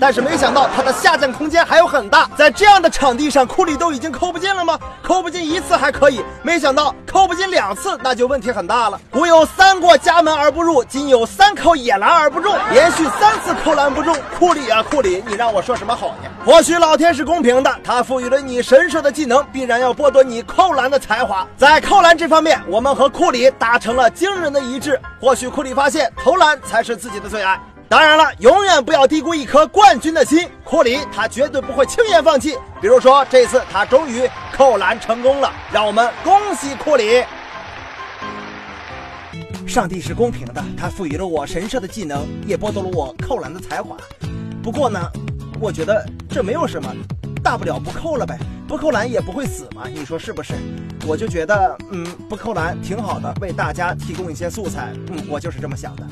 但是没想到他的下降空间还有很大。在这样的场地上，库里都已经扣不进了吗？扣不进一次还可以，没想到扣不进两次，那就问题很大了。古有三过家门而不入，今有三扣野篮而不中，连续三次扣篮不中，库里啊库里，你让我说什么好呢？或许老天是公平的，他赋予了你神射的技能，必然要剥夺你扣篮的才华。在扣篮这方面，我们和库里达成了惊人的一致。或许库里发现投篮才是自己的最爱。当然了，永远不要低估一颗冠军的心。库里他绝对不会轻言放弃。比如说这次他终于扣篮成功了，让我们恭喜库里。上帝是公平的，他赋予了我神射的技能，也剥夺了我扣篮的才华。不过呢，我觉得这没有什么，大不了不扣了呗，不扣篮也不会死嘛，你说是不是？我就觉得，嗯，不扣篮挺好的，为大家提供一些素材，嗯，我就是这么想的。